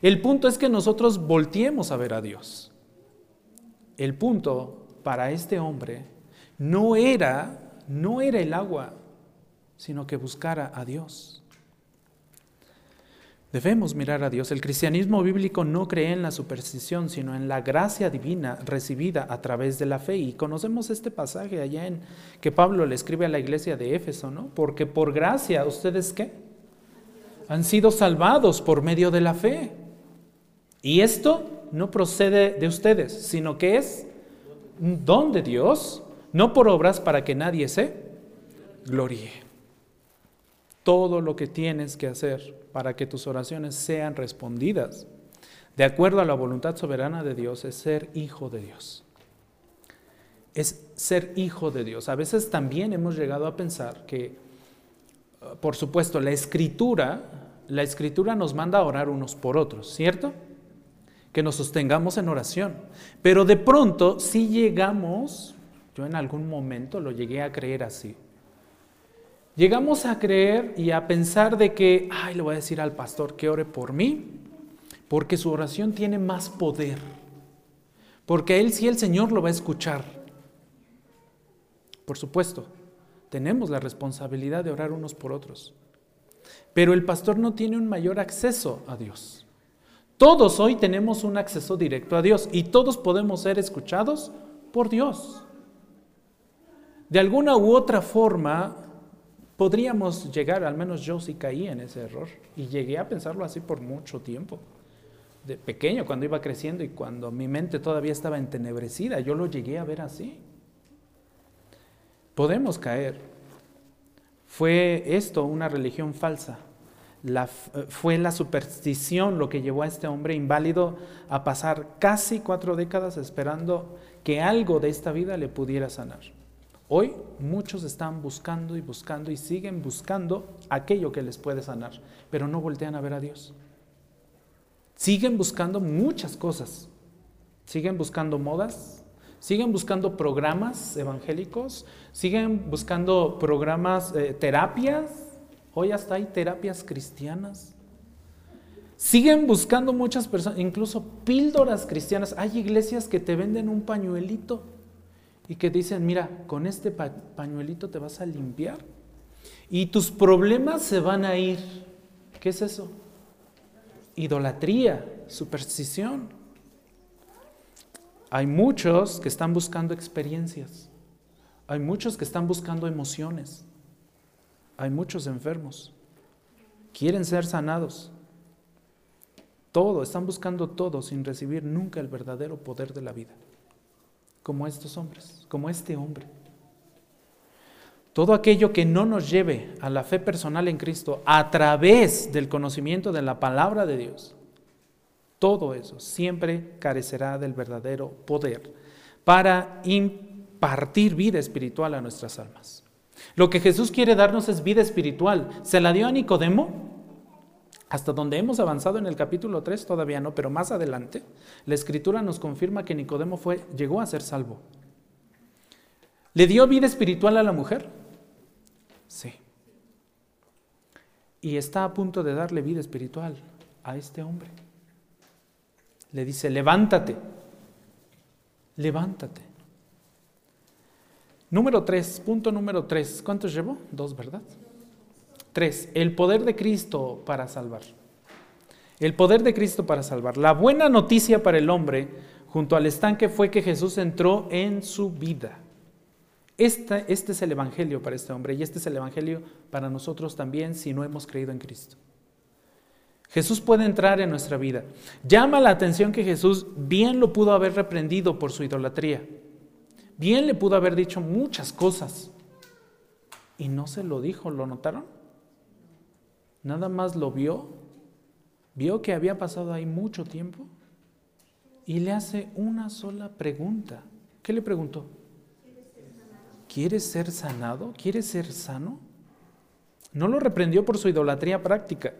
El punto es que nosotros volteemos a ver a Dios. El punto para este hombre no era, no era el agua, sino que buscara a Dios. Debemos mirar a Dios. El cristianismo bíblico no cree en la superstición, sino en la gracia divina recibida a través de la fe. Y conocemos este pasaje allá en que Pablo le escribe a la iglesia de Éfeso, ¿no? Porque por gracia, ¿ustedes qué? Han sido salvados por medio de la fe. Y esto no procede de ustedes, sino que es un don de Dios, no por obras para que nadie se gloríe todo lo que tienes que hacer para que tus oraciones sean respondidas de acuerdo a la voluntad soberana de Dios es ser hijo de Dios. Es ser hijo de Dios. A veces también hemos llegado a pensar que, uh, por supuesto, la escritura, la escritura nos manda a orar unos por otros, ¿cierto? Que nos sostengamos en oración. Pero de pronto, si llegamos, yo en algún momento lo llegué a creer así, Llegamos a creer y a pensar de que, ay, le voy a decir al pastor que ore por mí, porque su oración tiene más poder, porque él sí el Señor lo va a escuchar. Por supuesto, tenemos la responsabilidad de orar unos por otros, pero el pastor no tiene un mayor acceso a Dios. Todos hoy tenemos un acceso directo a Dios y todos podemos ser escuchados por Dios. De alguna u otra forma, podríamos llegar, al menos yo sí caí en ese error y llegué a pensarlo así por mucho tiempo. de pequeño, cuando iba creciendo y cuando mi mente todavía estaba entenebrecida, yo lo llegué a ver así. Podemos caer. Fue esto una religión falsa. Fue la superstición lo que llevó a este hombre inválido a pasar casi cuatro décadas esperando que algo de esta vida le pudiera sanar. Hoy muchos están buscando y buscando y siguen buscando aquello que les puede sanar, pero no voltean a ver a Dios. Siguen buscando muchas cosas. Siguen buscando modas, siguen buscando programas evangélicos, siguen buscando programas, eh, terapias. Hoy hasta hay terapias cristianas. Siguen buscando muchas personas, incluso píldoras cristianas. Hay iglesias que te venden un pañuelito y que dicen, mira, con este pañuelito te vas a limpiar y tus problemas se van a ir. ¿Qué es eso? Idolatría, superstición. Hay muchos que están buscando experiencias. Hay muchos que están buscando emociones. Hay muchos enfermos. Quieren ser sanados. Todo, están buscando todo sin recibir nunca el verdadero poder de la vida como estos hombres, como este hombre. Todo aquello que no nos lleve a la fe personal en Cristo a través del conocimiento de la palabra de Dios, todo eso siempre carecerá del verdadero poder para impartir vida espiritual a nuestras almas. Lo que Jesús quiere darnos es vida espiritual. ¿Se la dio a Nicodemo? Hasta donde hemos avanzado en el capítulo 3 todavía no, pero más adelante la escritura nos confirma que Nicodemo fue, llegó a ser salvo. ¿Le dio vida espiritual a la mujer? Sí. Y está a punto de darle vida espiritual a este hombre. Le dice, levántate, levántate. Número 3, punto número 3. ¿Cuántos llevo? Dos, ¿verdad? Tres, el poder de Cristo para salvar. El poder de Cristo para salvar. La buena noticia para el hombre junto al estanque fue que Jesús entró en su vida. Este es el Evangelio para este hombre y este es el Evangelio para nosotros también si no hemos creído en Cristo. Jesús puede entrar en nuestra vida. Llama la atención que Jesús bien lo pudo haber reprendido por su idolatría. Bien le pudo haber dicho muchas cosas. Y no se lo dijo, ¿lo notaron? nada más lo vio, vio que había pasado ahí mucho tiempo y le hace una sola pregunta. ¿Qué le preguntó? ¿Quieres ser sanado? ¿Quieres ser sano? No lo reprendió por su idolatría práctica.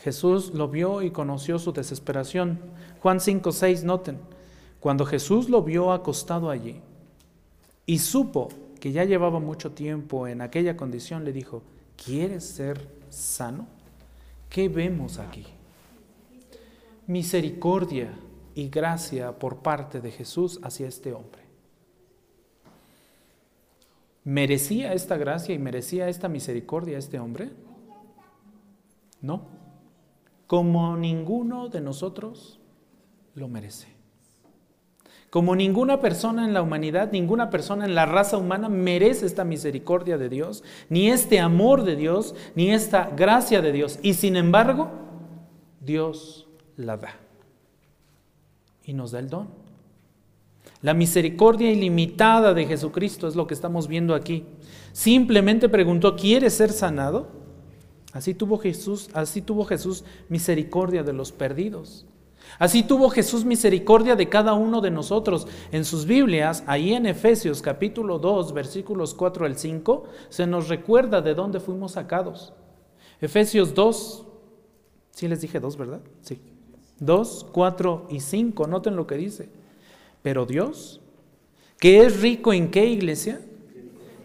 Jesús lo vio y conoció su desesperación. Juan 5, 6, noten, cuando Jesús lo vio acostado allí y supo que ya llevaba mucho tiempo en aquella condición, le dijo, ¿quieres ser sano? ¿Qué vemos aquí? Misericordia y gracia por parte de Jesús hacia este hombre. ¿Merecía esta gracia y merecía esta misericordia este hombre? No. Como ninguno de nosotros lo merece. Como ninguna persona en la humanidad, ninguna persona en la raza humana merece esta misericordia de Dios, ni este amor de Dios, ni esta gracia de Dios. Y sin embargo, Dios la da. Y nos da el don. La misericordia ilimitada de Jesucristo es lo que estamos viendo aquí. Simplemente preguntó, ¿quieres ser sanado? Así tuvo Jesús, así tuvo Jesús misericordia de los perdidos. Así tuvo Jesús misericordia de cada uno de nosotros. En sus Biblias, ahí en Efesios capítulo 2, versículos 4 al 5, se nos recuerda de dónde fuimos sacados. Efesios 2, sí les dije 2, ¿verdad? Sí. 2, 4 y 5, noten lo que dice. Pero Dios, que es rico en qué iglesia?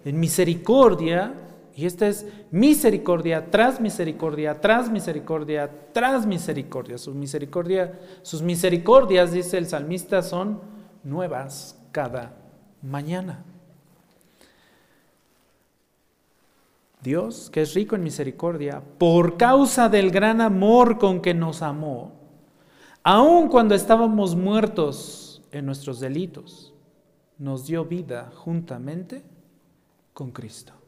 En misericordia y esta es misericordia tras misericordia, tras misericordia, tras misericordia. Su misericordia, sus misericordias, dice el salmista, son nuevas cada mañana. Dios, que es rico en misericordia, por causa del gran amor con que nos amó, aun cuando estábamos muertos en nuestros delitos, nos dio vida juntamente con Cristo.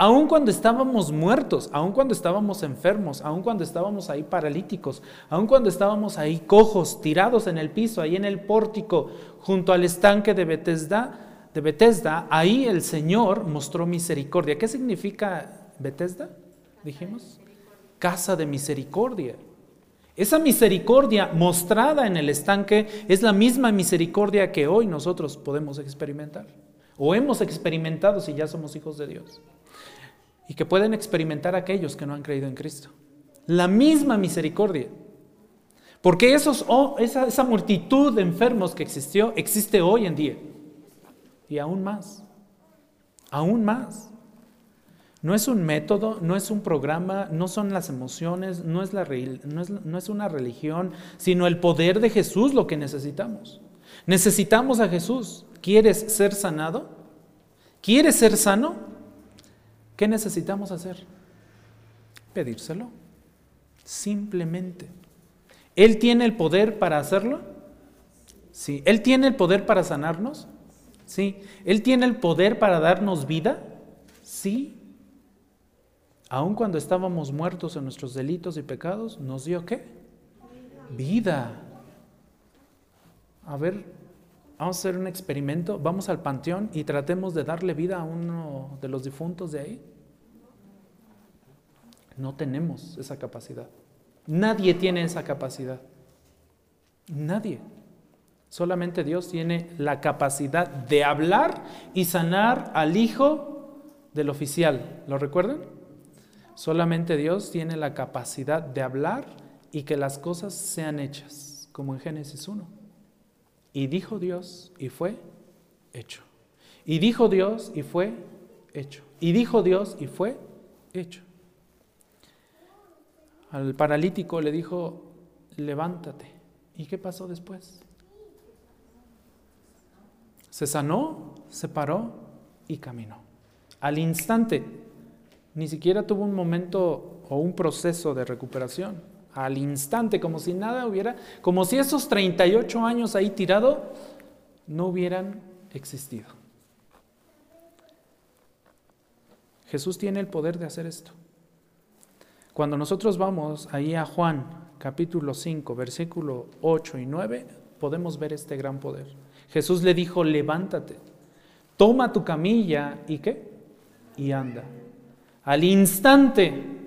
Aun cuando estábamos muertos, aun cuando estábamos enfermos, aun cuando estábamos ahí paralíticos, aun cuando estábamos ahí cojos, tirados en el piso, ahí en el pórtico, junto al estanque de Bethesda, de Bethesda, ahí el Señor mostró misericordia. ¿Qué significa Bethesda? Dijimos, casa de misericordia. Esa misericordia mostrada en el estanque es la misma misericordia que hoy nosotros podemos experimentar o hemos experimentado si ya somos hijos de Dios y que pueden experimentar aquellos que no han creído en Cristo. La misma misericordia. Porque esos, oh, esa, esa multitud de enfermos que existió existe hoy en día. Y aún más. Aún más. No es un método, no es un programa, no son las emociones, no es, la, no, es, no es, una religión, sino el poder de Jesús lo que necesitamos. Necesitamos a Jesús. ¿Quieres ser sanado? ¿Quieres ser sano? ¿Qué necesitamos hacer? Pedírselo. Simplemente. ¿Él tiene el poder para hacerlo? Sí. ¿Él tiene el poder para sanarnos? Sí. ¿Él tiene el poder para darnos vida? Sí. Aun cuando estábamos muertos en nuestros delitos y pecados, ¿nos dio qué? Vida. A ver, vamos a hacer un experimento, vamos al panteón y tratemos de darle vida a uno de los difuntos de ahí. No tenemos esa capacidad. Nadie tiene esa capacidad. Nadie. Solamente Dios tiene la capacidad de hablar y sanar al hijo del oficial. ¿Lo recuerdan? Solamente Dios tiene la capacidad de hablar y que las cosas sean hechas, como en Génesis 1. Y dijo Dios y fue hecho. Y dijo Dios y fue hecho. Y dijo Dios y fue hecho. Al paralítico le dijo, levántate. ¿Y qué pasó después? Se sanó, se paró y caminó. Al instante, ni siquiera tuvo un momento o un proceso de recuperación al instante, como si nada hubiera, como si esos 38 años ahí tirado no hubieran existido. Jesús tiene el poder de hacer esto. Cuando nosotros vamos ahí a Juan capítulo 5, versículo 8 y 9, podemos ver este gran poder. Jesús le dijo, levántate, toma tu camilla y qué? Y anda. Al instante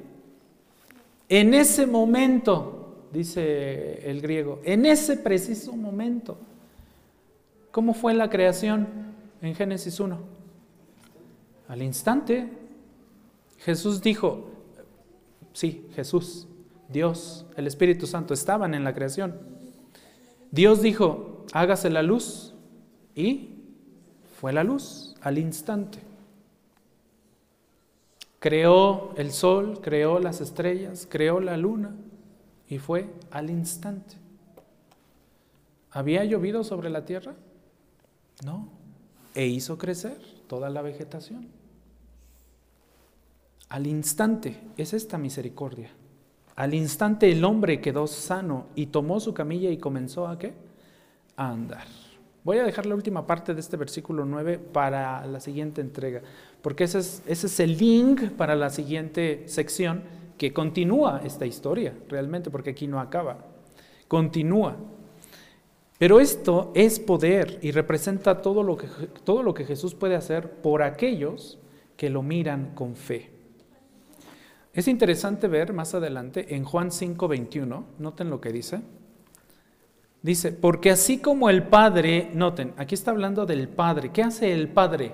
en ese momento, dice el griego, en ese preciso momento, ¿cómo fue la creación en Génesis 1? Al instante, Jesús dijo, sí, Jesús, Dios, el Espíritu Santo estaban en la creación. Dios dijo, hágase la luz y fue la luz al instante. Creó el sol, creó las estrellas, creó la luna y fue al instante. ¿Había llovido sobre la tierra? No. E hizo crecer toda la vegetación. Al instante es esta misericordia. Al instante el hombre quedó sano y tomó su camilla y comenzó a qué? A andar. Voy a dejar la última parte de este versículo 9 para la siguiente entrega, porque ese es, ese es el link para la siguiente sección que continúa esta historia, realmente, porque aquí no acaba. Continúa. Pero esto es poder y representa todo lo que, todo lo que Jesús puede hacer por aquellos que lo miran con fe. Es interesante ver más adelante en Juan 5:21, noten lo que dice. Dice, porque así como el Padre, noten, aquí está hablando del Padre. ¿Qué hace el Padre?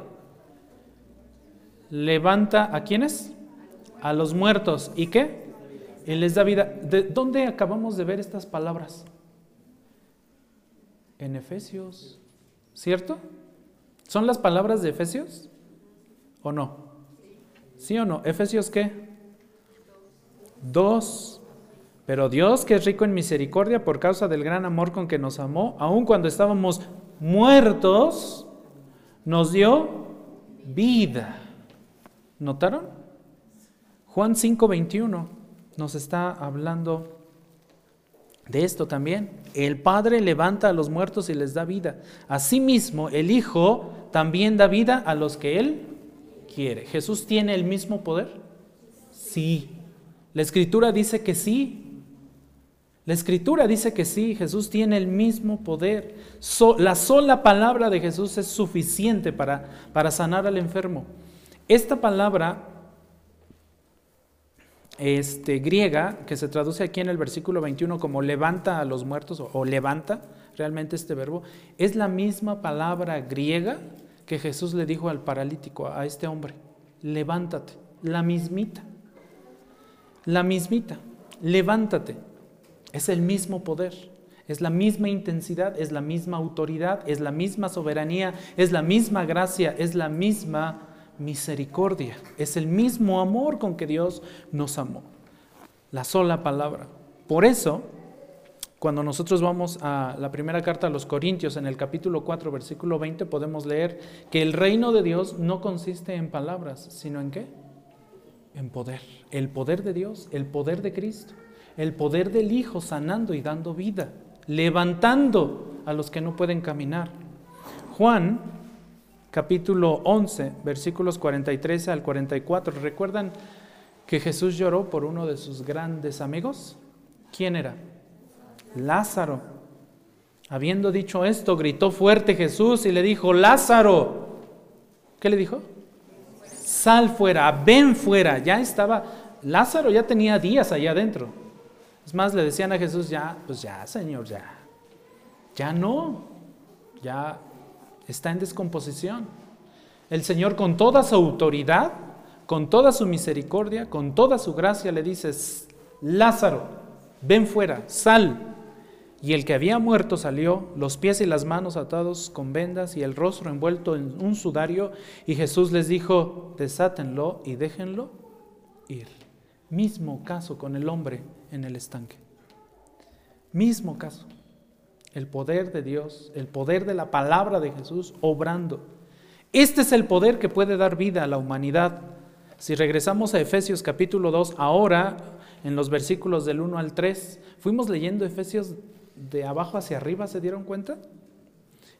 Levanta a quiénes? A los muertos. ¿Y qué? Él les da vida. ¿De dónde acabamos de ver estas palabras? En Efesios. ¿Cierto? ¿Son las palabras de Efesios? ¿O no? ¿Sí o no? ¿Efesios qué? Dos pero Dios, que es rico en misericordia por causa del gran amor con que nos amó, aun cuando estábamos muertos, nos dio vida. ¿Notaron? Juan 5:21 nos está hablando de esto también. El Padre levanta a los muertos y les da vida. Asimismo, el Hijo también da vida a los que Él quiere. ¿Jesús tiene el mismo poder? Sí. La escritura dice que sí. La escritura dice que sí, Jesús tiene el mismo poder. la sola palabra de Jesús es suficiente para, para sanar al enfermo. Esta palabra este, griega, que se traduce aquí en el versículo 21 como levanta a los muertos o, levanta, realmente este verbo, es la misma palabra griega que Jesús le dijo al paralítico, a este hombre, levántate, la mismita, la mismita, levántate, es el mismo poder, es la misma intensidad, es la misma autoridad, es la misma soberanía, es la misma gracia, es la misma misericordia. Es el mismo amor con que Dios nos amó. La sola palabra. Por eso, cuando nosotros vamos a la primera carta a los Corintios, en el capítulo 4, versículo 20, podemos leer que el reino de Dios no consiste en palabras, sino en qué? En poder. El poder de Dios, el poder de Cristo, el poder del Hijo sanando y dando vida, levantando a los que no pueden caminar. Juan capítulo 11, versículos 43 al 44. ¿Recuerdan que Jesús lloró por uno de sus grandes amigos? ¿Quién era? Lázaro. Habiendo dicho esto, gritó fuerte Jesús y le dijo, Lázaro, ¿qué le dijo? Sal fuera, ven fuera. Ya estaba, Lázaro ya tenía días allá adentro. Es más, le decían a Jesús, ya, pues ya, Señor, ya. Ya no, ya está en descomposición. El Señor con toda su autoridad, con toda su misericordia, con toda su gracia le dice, Lázaro, ven fuera, sal. Y el que había muerto salió, los pies y las manos atados con vendas y el rostro envuelto en un sudario, y Jesús les dijo, desátenlo y déjenlo ir. Mismo caso con el hombre en el estanque. Mismo caso el poder de Dios, el poder de la palabra de Jesús obrando. Este es el poder que puede dar vida a la humanidad. Si regresamos a Efesios capítulo 2, ahora en los versículos del 1 al 3, fuimos leyendo Efesios de abajo hacia arriba, ¿se dieron cuenta?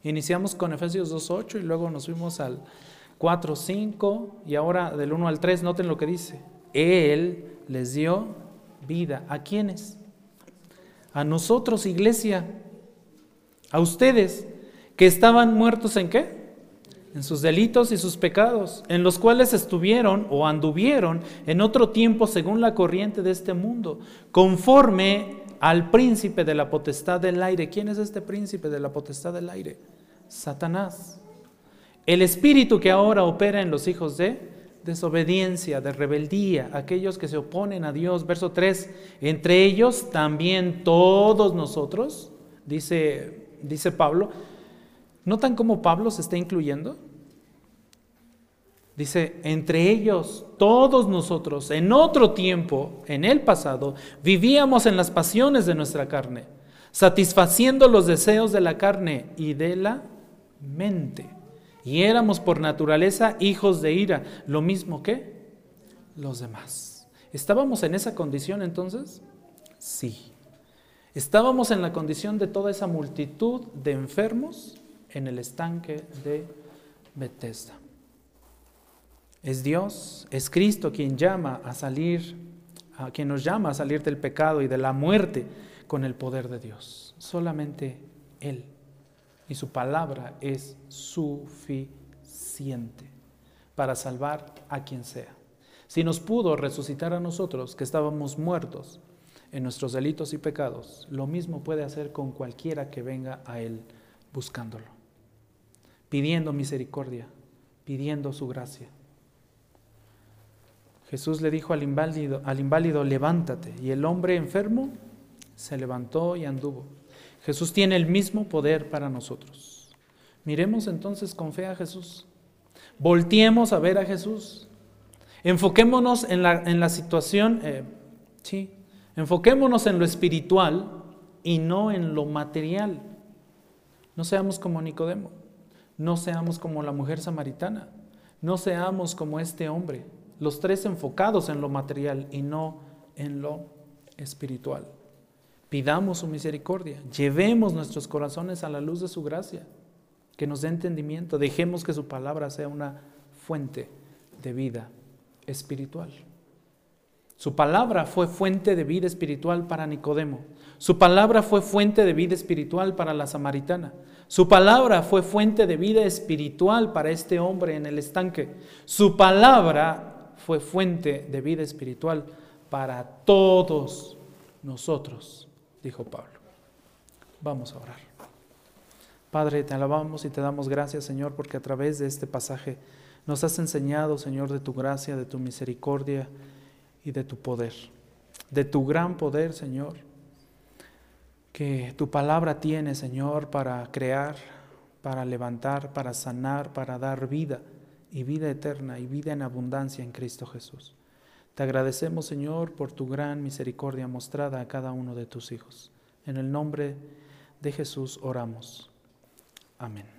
Iniciamos con Efesios 2.8 y luego nos fuimos al 4.5 y ahora del 1 al 3, noten lo que dice. Él les dio vida. ¿A quiénes? A nosotros, iglesia a ustedes que estaban muertos en qué? En sus delitos y sus pecados, en los cuales estuvieron o anduvieron en otro tiempo según la corriente de este mundo, conforme al príncipe de la potestad del aire. ¿Quién es este príncipe de la potestad del aire? Satanás. El espíritu que ahora opera en los hijos de desobediencia, de rebeldía, aquellos que se oponen a Dios. Verso 3, entre ellos también todos nosotros, dice dice Pablo. ¿Notan cómo Pablo se está incluyendo? Dice, entre ellos, todos nosotros, en otro tiempo, en el pasado, vivíamos en las pasiones de nuestra carne, satisfaciendo los deseos de la carne y de la mente. Y éramos por naturaleza hijos de ira, lo mismo que los demás. ¿Estábamos en esa condición entonces? Sí. Estábamos en la condición de toda esa multitud de enfermos en el estanque de Bethesda. Es Dios, es Cristo quien llama a salir, a quien nos llama a salir del pecado y de la muerte con el poder de Dios. Solamente Él. Y su palabra es suficiente para salvar a quien sea. Si nos pudo resucitar a nosotros que estábamos muertos en nuestros delitos y pecados, lo mismo puede hacer con cualquiera que venga a Él buscándolo, pidiendo misericordia, pidiendo su gracia. Jesús le dijo al inválido, al inválido, levántate, y el hombre enfermo se levantó y anduvo. Jesús tiene el mismo poder para nosotros. Miremos entonces con fe a Jesús. Volteemos a ver a Jesús. Enfoquémonos en la, en la situación, eh, sí, Enfoquémonos en lo espiritual y no en lo material. No seamos como Nicodemo, no seamos como la mujer samaritana, no seamos como este hombre, los tres enfocados en lo material y no en lo espiritual. Pidamos su misericordia, llevemos nuestros corazones a la luz de su gracia, que nos dé entendimiento, dejemos que su palabra sea una fuente de vida espiritual. Su palabra fue fuente de vida espiritual para Nicodemo. Su palabra fue fuente de vida espiritual para la samaritana. Su palabra fue fuente de vida espiritual para este hombre en el estanque. Su palabra fue fuente de vida espiritual para todos nosotros, dijo Pablo. Vamos a orar. Padre, te alabamos y te damos gracias, Señor, porque a través de este pasaje nos has enseñado, Señor, de tu gracia, de tu misericordia y de tu poder, de tu gran poder, Señor, que tu palabra tiene, Señor, para crear, para levantar, para sanar, para dar vida y vida eterna y vida en abundancia en Cristo Jesús. Te agradecemos, Señor, por tu gran misericordia mostrada a cada uno de tus hijos. En el nombre de Jesús oramos. Amén.